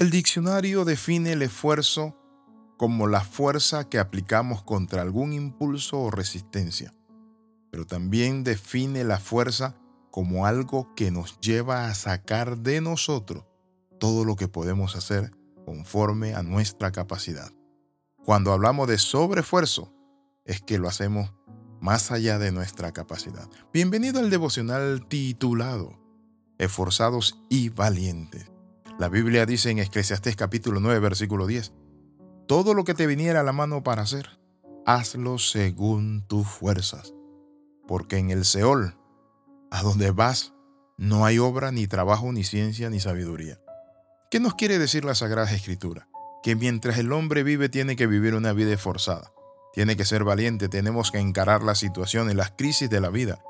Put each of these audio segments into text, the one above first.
El diccionario define el esfuerzo como la fuerza que aplicamos contra algún impulso o resistencia, pero también define la fuerza como algo que nos lleva a sacar de nosotros todo lo que podemos hacer conforme a nuestra capacidad. Cuando hablamos de sobreesfuerzo, es que lo hacemos más allá de nuestra capacidad. Bienvenido al devocional titulado Esforzados y Valientes. La Biblia dice en Eclesiastés capítulo 9, versículo 10, Todo lo que te viniera a la mano para hacer, hazlo según tus fuerzas, porque en el Seol, a donde vas, no hay obra, ni trabajo, ni ciencia, ni sabiduría. ¿Qué nos quiere decir la Sagrada Escritura? Que mientras el hombre vive tiene que vivir una vida esforzada. Tiene que ser valiente, tenemos que encarar las situaciones, las crisis de la vida,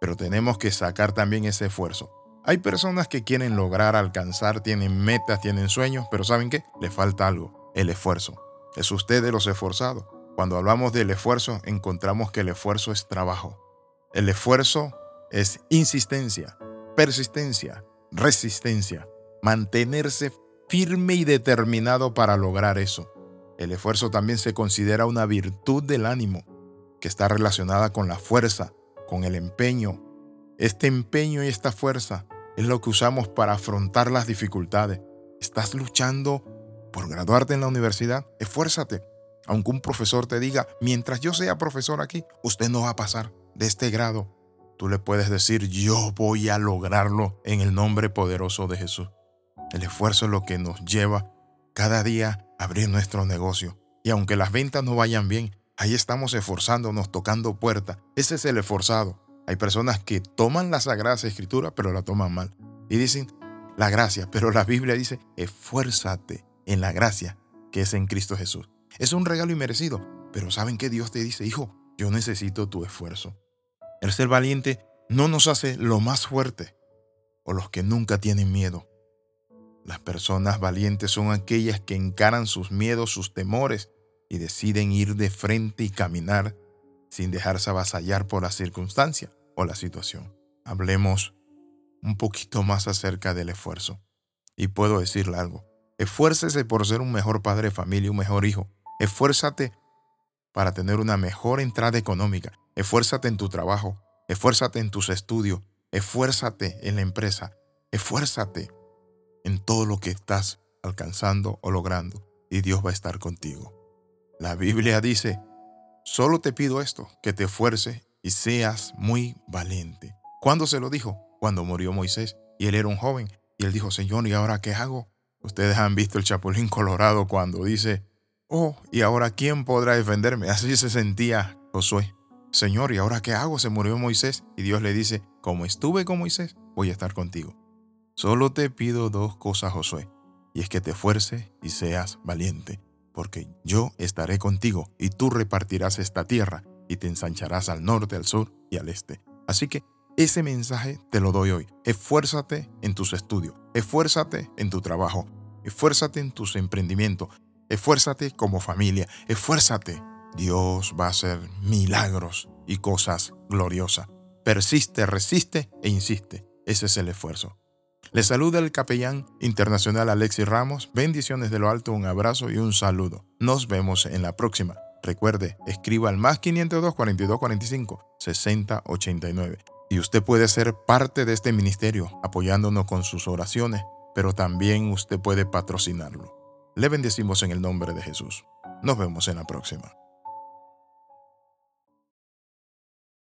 pero tenemos que sacar también ese esfuerzo. Hay personas que quieren lograr, alcanzar, tienen metas, tienen sueños, pero ¿saben qué? Le falta algo, el esfuerzo. Es usted de los esforzados. Cuando hablamos del esfuerzo, encontramos que el esfuerzo es trabajo. El esfuerzo es insistencia, persistencia, resistencia mantenerse firme y determinado para lograr eso. El esfuerzo también se considera una virtud del ánimo, que está relacionada con la fuerza, con el empeño. Este empeño y esta fuerza es lo que usamos para afrontar las dificultades. ¿Estás luchando por graduarte en la universidad? Esfuérzate. Aunque un profesor te diga, mientras yo sea profesor aquí, usted no va a pasar de este grado. Tú le puedes decir, yo voy a lograrlo en el nombre poderoso de Jesús. El esfuerzo es lo que nos lleva cada día a abrir nuestro negocio. Y aunque las ventas no vayan bien, ahí estamos esforzándonos, tocando puertas. Ese es el esforzado. Hay personas que toman la Sagrada Escritura, pero la toman mal. Y dicen, la gracia, pero la Biblia dice, esfuérzate en la gracia que es en Cristo Jesús. Es un regalo inmerecido, pero ¿saben que Dios te dice? Hijo, yo necesito tu esfuerzo. El ser valiente no nos hace lo más fuerte o los que nunca tienen miedo. Las personas valientes son aquellas que encaran sus miedos, sus temores y deciden ir de frente y caminar sin dejarse avasallar por la circunstancia o la situación. Hablemos un poquito más acerca del esfuerzo. Y puedo decirle algo. Esfuércese por ser un mejor padre de familia, un mejor hijo. Esfuérzate para tener una mejor entrada económica. Esfuérzate en tu trabajo. Esfuérzate en tus estudios. Esfuérzate en la empresa. Esfuérzate en todo lo que estás alcanzando o logrando y Dios va a estar contigo. La Biblia dice, solo te pido esto, que te esfuerces y seas muy valiente. ¿Cuándo se lo dijo? Cuando murió Moisés y él era un joven y él dijo, Señor, ¿y ahora qué hago? Ustedes han visto el Chapulín Colorado cuando dice, oh, ¿y ahora quién podrá defenderme? Así se sentía Josué. Señor, ¿y ahora qué hago? Se murió Moisés y Dios le dice, como estuve con Moisés, voy a estar contigo. Solo te pido dos cosas, Josué, y es que te esfuerces y seas valiente, porque yo estaré contigo y tú repartirás esta tierra y te ensancharás al norte, al sur y al este. Así que ese mensaje te lo doy hoy. Esfuérzate en tus estudios, esfuérzate en tu trabajo, esfuérzate en tus emprendimientos, esfuérzate como familia, esfuérzate. Dios va a hacer milagros y cosas gloriosas. Persiste, resiste e insiste. Ese es el esfuerzo. Le saluda el capellán internacional Alexis Ramos. Bendiciones de lo alto, un abrazo y un saludo. Nos vemos en la próxima. Recuerde, escriba al más 502 42 45 60 89. Y usted puede ser parte de este ministerio apoyándonos con sus oraciones, pero también usted puede patrocinarlo. Le bendecimos en el nombre de Jesús. Nos vemos en la próxima.